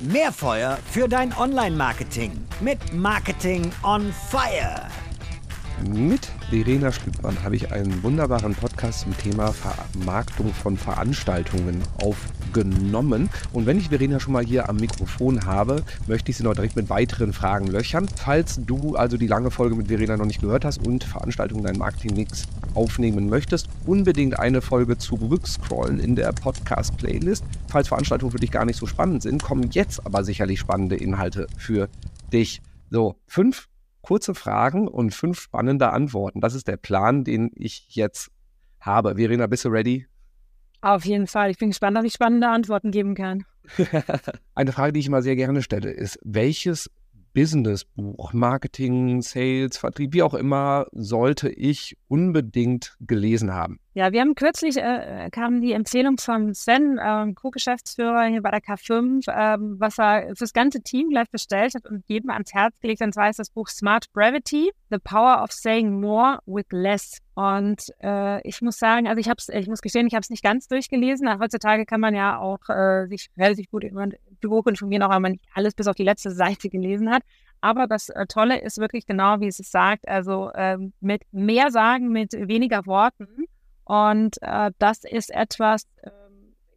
Mehr Feuer für dein Online-Marketing mit Marketing on Fire. Mit Verena Stübmann habe ich einen wunderbaren Podcast zum Thema Vermarktung von Veranstaltungen aufgenommen. Und wenn ich Verena schon mal hier am Mikrofon habe, möchte ich sie noch direkt mit weiteren Fragen löchern. Falls du also die lange Folge mit Verena noch nicht gehört hast und Veranstaltungen dein Marketing-Mix aufnehmen möchtest, unbedingt eine Folge zurückscrollen in der Podcast-Playlist. Falls Veranstaltungen für dich gar nicht so spannend sind, kommen jetzt aber sicherlich spannende Inhalte für dich. So, fünf kurze Fragen und fünf spannende Antworten. Das ist der Plan, den ich jetzt habe. Verena, bist du ready? Auf jeden Fall. Ich bin gespannt, ob ich spannende Antworten geben kann. Eine Frage, die ich immer sehr gerne stelle, ist, welches Businessbuch, Marketing, Sales, Vertrieb, wie auch immer, sollte ich unbedingt gelesen haben? Ja, wir haben kürzlich, äh, kam die Empfehlung von Sven, äh, Co-Geschäftsführer hier bei der K5, äh, was er fürs ganze Team gleich bestellt hat und jedem ans Herz gelegt, und zwar ist das Buch Smart Brevity, The Power of Saying More with Less. Und äh, ich muss sagen, also ich habe ich muss gestehen, ich habe es nicht ganz durchgelesen. Heutzutage kann man ja auch äh, sich relativ gut Buch informieren, auch wenn man nicht alles bis auf die letzte Seite gelesen hat. Aber das äh, Tolle ist wirklich genau, wie es es sagt, also ähm, mit mehr sagen, mit weniger Worten. Und äh, das ist etwas äh,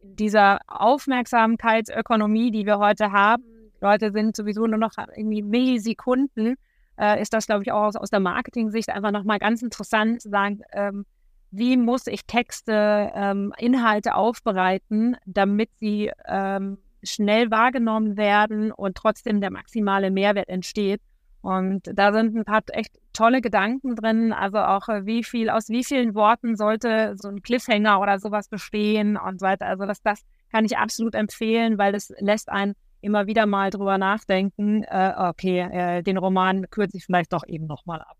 in dieser Aufmerksamkeitsökonomie, die wir heute haben. Leute sind sowieso nur noch irgendwie Millisekunden. Äh, ist das, glaube ich, auch aus, aus der Marketing-Sicht einfach nochmal ganz interessant zu sagen, ähm, wie muss ich Texte, ähm, Inhalte aufbereiten, damit sie ähm, schnell wahrgenommen werden und trotzdem der maximale Mehrwert entsteht. Und da sind ein paar echt tolle Gedanken drin. Also auch äh, wie viel, aus wie vielen Worten sollte so ein Cliffhanger oder sowas bestehen und so weiter. Also das, das kann ich absolut empfehlen, weil das lässt einen immer wieder mal drüber nachdenken. Äh, okay, äh, den Roman kürze ich vielleicht doch eben nochmal ab.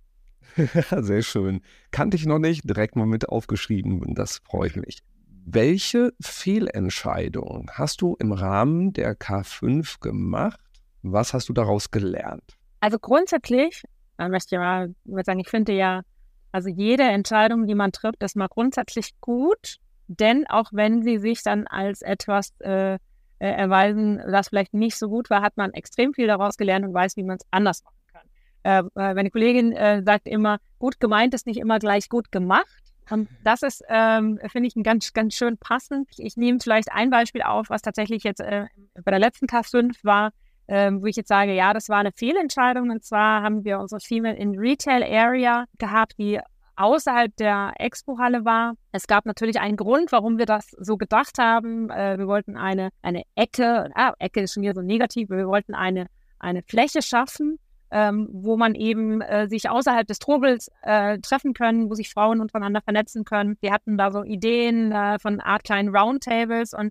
Sehr schön. Kannte ich noch nicht, direkt mal mit aufgeschrieben. Das freut mich. Welche Fehlentscheidung hast du im Rahmen der K5 gemacht? Was hast du daraus gelernt? Also grundsätzlich, ich möchte ja mal sagen, ich finde ja, also jede Entscheidung, die man trifft, ist mal grundsätzlich gut, denn auch wenn sie sich dann als etwas äh, äh erweisen, das vielleicht nicht so gut war, hat man extrem viel daraus gelernt und weiß, wie man es anders machen kann. Äh, äh, meine Kollegin äh, sagt immer, gut gemeint ist nicht immer gleich gut gemacht. Und das ist, ähm, finde ich, ein ganz, ganz schön passend. Ich nehme vielleicht ein Beispiel auf, was tatsächlich jetzt äh, bei der letzten K5 war, ähm, wo ich jetzt sage, ja, das war eine Fehlentscheidung. Und zwar haben wir unsere Female in Retail Area gehabt, die außerhalb der Expo-Halle war. Es gab natürlich einen Grund, warum wir das so gedacht haben. Äh, wir wollten eine, eine Ecke, ah, Ecke ist schon wieder so negativ, wir wollten eine, eine Fläche schaffen, ähm, wo man eben äh, sich außerhalb des Trubels äh, treffen können, wo sich Frauen untereinander vernetzen können. Wir hatten da so Ideen äh, von Art kleinen Roundtables und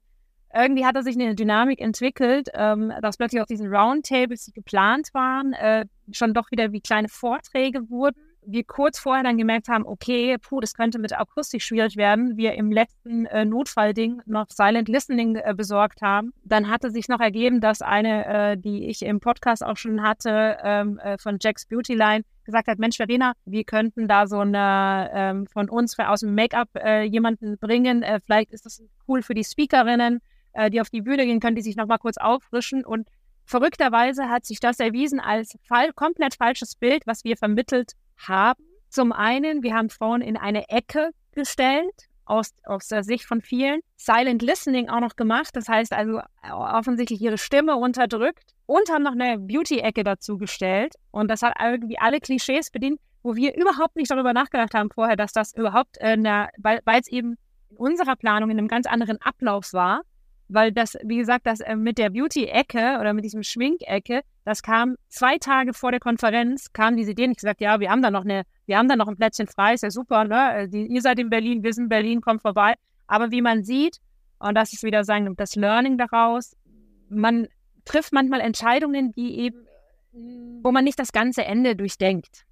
irgendwie hat da sich eine Dynamik entwickelt, ähm, dass plötzlich auf diesen Roundtables, die geplant waren, äh, schon doch wieder wie kleine Vorträge wurden wir kurz vorher dann gemerkt haben, okay, puh, das könnte mit Akustik schwierig werden, wir im letzten äh, Notfallding noch Silent Listening äh, besorgt haben. Dann hatte sich noch ergeben, dass eine, äh, die ich im Podcast auch schon hatte, ähm, äh, von Jack's Beauty Line, gesagt hat, Mensch, Verena, wir könnten da so eine ähm, von uns aus dem Make-up äh, jemanden bringen. Vielleicht ist das cool für die Speakerinnen, die auf die Bühne gehen können, die sich nochmal kurz auffrischen und Verrückterweise hat sich das erwiesen als fall, komplett falsches Bild, was wir vermittelt haben. Zum einen, wir haben Frauen in eine Ecke gestellt, aus, aus der Sicht von vielen. Silent Listening auch noch gemacht, das heißt also äh, offensichtlich ihre Stimme unterdrückt und haben noch eine Beauty-Ecke dazu gestellt. Und das hat irgendwie alle Klischees bedient, wo wir überhaupt nicht darüber nachgedacht haben vorher, dass das überhaupt, äh, weil es eben in unserer Planung in einem ganz anderen Ablauf war weil das, wie gesagt, das äh, mit der Beauty-Ecke oder mit diesem Schminkecke, das kam zwei Tage vor der Konferenz, kam diese Idee und ich gesagt, ja, wir haben da noch eine, wir haben da noch ein Plätzchen frei, ist ja super, ne? Äh, die, ihr seid in Berlin, wir sind in Berlin, kommt vorbei. Aber wie man sieht, und das ist wieder sagen, das Learning daraus, man trifft manchmal Entscheidungen, die eben, wo man nicht das ganze Ende durchdenkt.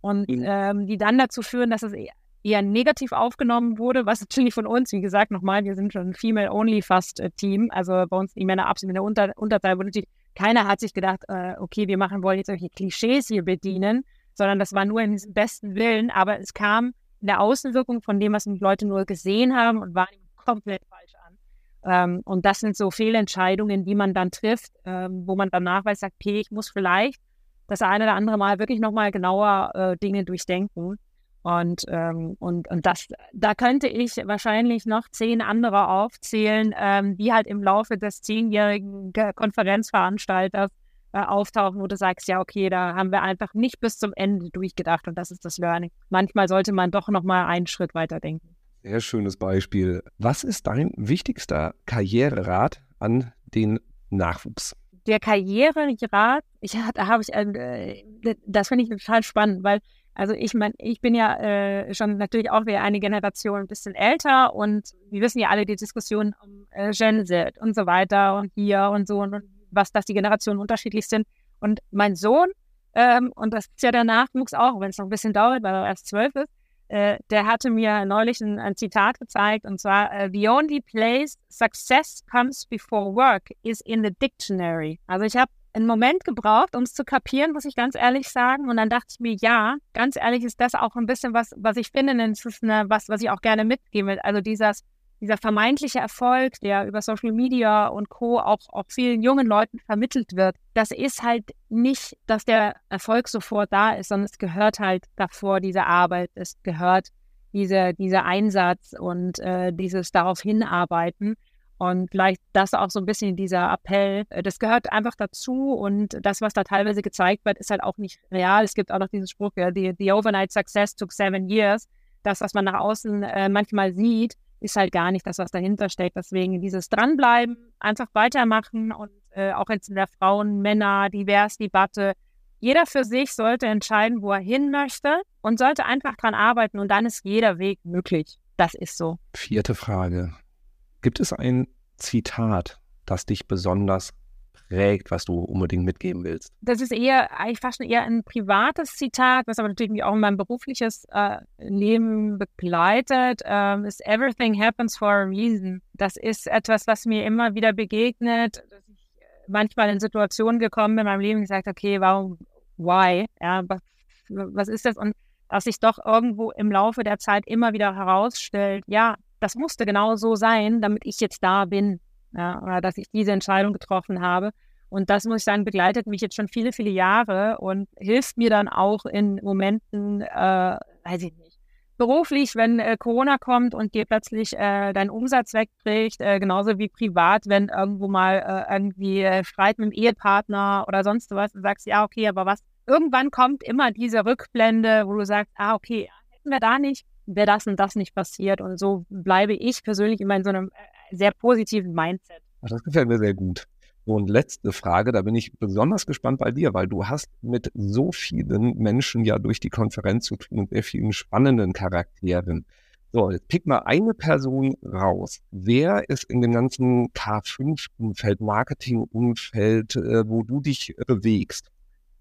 Und mhm. ähm, die dann dazu führen, dass es eher negativ aufgenommen wurde, was natürlich von uns, wie gesagt, nochmal, wir sind schon ein Female-Only fast äh, Team, also bei uns die Männer absolut in der Unter Unterzahl, wo natürlich keiner hat sich gedacht, äh, okay, wir machen wollen jetzt solche Klischees hier bedienen, sondern das war nur diesem besten Willen, aber es kam in der Außenwirkung von dem, was die Leute nur gesehen haben und waren komplett falsch an. Ähm, und das sind so Fehlentscheidungen, die man dann trifft, ähm, wo man danach weiß, sagt, okay, ich muss vielleicht das eine oder andere Mal wirklich nochmal genauer äh, Dinge durchdenken. Und, ähm, und, und das, da könnte ich wahrscheinlich noch zehn andere aufzählen, ähm, die halt im Laufe des zehnjährigen Konferenzveranstalters äh, auftauchen, wo du sagst, ja, okay, da haben wir einfach nicht bis zum Ende durchgedacht und das ist das Learning. Manchmal sollte man doch nochmal einen Schritt weiter denken. Sehr schönes Beispiel. Was ist dein wichtigster Karriererat an den Nachwuchs? Der Karriererat, ich, da habe ich, äh, das finde ich total spannend, weil also ich meine, ich bin ja äh, schon natürlich auch wieder eine Generation ein bisschen älter und wir wissen ja alle die Diskussion um äh, Gen Z und so weiter und hier und so und, und was, dass die Generationen unterschiedlich sind. Und mein Sohn, ähm, und das ist ja der Nachwuchs auch, wenn es noch ein bisschen dauert, weil er erst zwölf ist, äh, der hatte mir neulich ein, ein Zitat gezeigt und zwar: uh, The only place success comes before work is in the dictionary. Also ich habe einen Moment gebraucht, um es zu kapieren, muss ich ganz ehrlich sagen. Und dann dachte ich mir, ja, ganz ehrlich ist das auch ein bisschen was, was ich finde, das ist eine, was, was ich auch gerne mitgeben will. Also dieses, dieser vermeintliche Erfolg, der über Social Media und Co. auch, auch vielen jungen Leuten vermittelt wird, das ist halt nicht, dass der Erfolg sofort da ist, sondern es gehört halt davor, diese Arbeit, es gehört diese, dieser Einsatz und äh, dieses darauf hinarbeiten. Und vielleicht das auch so ein bisschen dieser Appell, äh, das gehört einfach dazu und das, was da teilweise gezeigt wird, ist halt auch nicht real. Es gibt auch noch diesen Spruch, ja, the, the overnight success took seven years. Das, was man nach außen äh, manchmal sieht, ist halt gar nicht das, was dahinter steckt. Deswegen dieses Dranbleiben, einfach weitermachen und äh, auch jetzt in der Frauen-, Männer-, Divers-Debatte, jeder für sich sollte entscheiden, wo er hin möchte und sollte einfach dran arbeiten und dann ist jeder Weg möglich. Das ist so. Vierte Frage. Gibt es ein Zitat, das dich besonders prägt, was du unbedingt mitgeben willst? Das ist eher, eigentlich fast eher ein privates Zitat, was aber natürlich auch in meinem berufliches äh, Leben begleitet, ähm, ist Everything happens for a reason. Das ist etwas, was mir immer wieder begegnet, dass ich manchmal in Situationen gekommen bin in meinem Leben und gesagt, okay, warum, why? Ja, was, was ist das? Und dass sich doch irgendwo im Laufe der Zeit immer wieder herausstellt, ja, das musste genau so sein, damit ich jetzt da bin. Ja, oder dass ich diese Entscheidung getroffen habe. Und das muss ich sagen, begleitet mich jetzt schon viele, viele Jahre und hilft mir dann auch in Momenten, äh, weiß ich nicht, beruflich, wenn äh, Corona kommt und dir plötzlich äh, dein Umsatz wegbricht, äh, genauso wie privat, wenn irgendwo mal äh, irgendwie äh, Streit mit dem Ehepartner oder sonst was, du sagst, ja, okay, aber was, irgendwann kommt immer diese Rückblende, wo du sagst, ah, okay, hätten wir da nicht, wäre das und das nicht passiert. Und so bleibe ich persönlich immer in so einem äh, sehr positiven Mindset. Das gefällt mir sehr gut. Und letzte Frage, da bin ich besonders gespannt bei dir, weil du hast mit so vielen Menschen ja durch die Konferenz zu tun und sehr vielen spannenden Charakteren. So, jetzt pick mal eine Person raus. Wer ist in dem ganzen K5-Umfeld, Marketing-Umfeld, äh, wo du dich bewegst?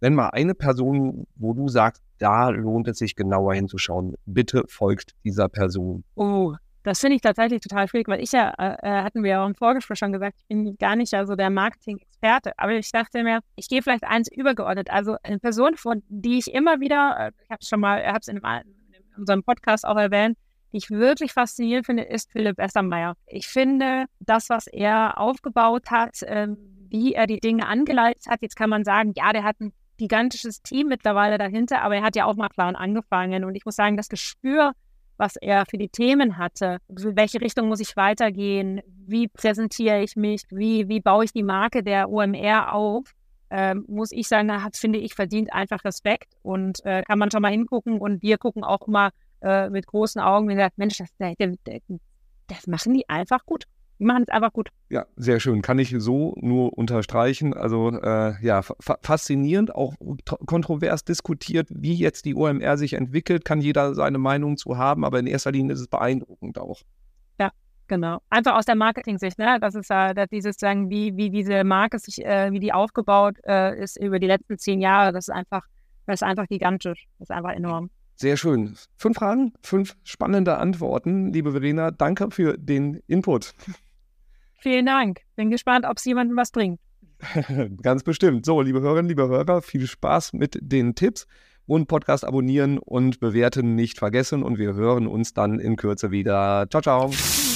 Nenn mal eine Person, wo du sagst, da lohnt es sich genauer hinzuschauen. Bitte folgt dieser Person. Oh, das finde ich tatsächlich total schwierig, weil ich ja, äh, äh, hatten wir ja auch im Vorgespräch schon gesagt, ich bin gar nicht ja so der Marketing-Experte. Aber ich dachte mir, ich gehe vielleicht eins übergeordnet. Also eine Person, von die ich immer wieder, äh, ich habe es schon mal, ich habe es in, in unserem Podcast auch erwähnt, die ich wirklich faszinierend finde, ist Philipp Essermeier. Ich finde, das, was er aufgebaut hat, äh, wie er die Dinge angeleitet hat, jetzt kann man sagen, ja, der hat ein gigantisches Team mittlerweile dahinter, aber er hat ja auch mal klar angefangen. Und ich muss sagen, das Gespür, was er für die Themen hatte, in welche Richtung muss ich weitergehen, wie präsentiere ich mich, wie, wie baue ich die Marke der OMR auf, ähm, muss ich sagen, da hat, finde ich, verdient einfach Respekt und äh, kann man schon mal hingucken und wir gucken auch mal äh, mit großen Augen und sagen, Mensch, das, das, das machen die einfach gut. Die machen es einfach gut. Ja, sehr schön. Kann ich so nur unterstreichen. Also äh, ja, fa faszinierend, auch kontrovers diskutiert, wie jetzt die OMR sich entwickelt. Kann jeder seine Meinung zu haben, aber in erster Linie ist es beeindruckend auch. Ja, genau. Einfach aus der Marketing-Sicht, ne? Das ist ja äh, dieses sagen, wie, wie diese Marke sich, äh, wie die aufgebaut äh, ist über die letzten zehn Jahre. Das ist einfach, das ist einfach gigantisch. Das ist einfach enorm. Sehr schön. Fünf Fragen, fünf spannende Antworten. Liebe Verena, danke für den Input. Vielen Dank. Bin gespannt, ob es jemandem was bringt. Ganz bestimmt. So, liebe Hörerinnen, liebe Hörer, viel Spaß mit den Tipps und Podcast abonnieren und bewerten nicht vergessen und wir hören uns dann in Kürze wieder. Ciao, ciao.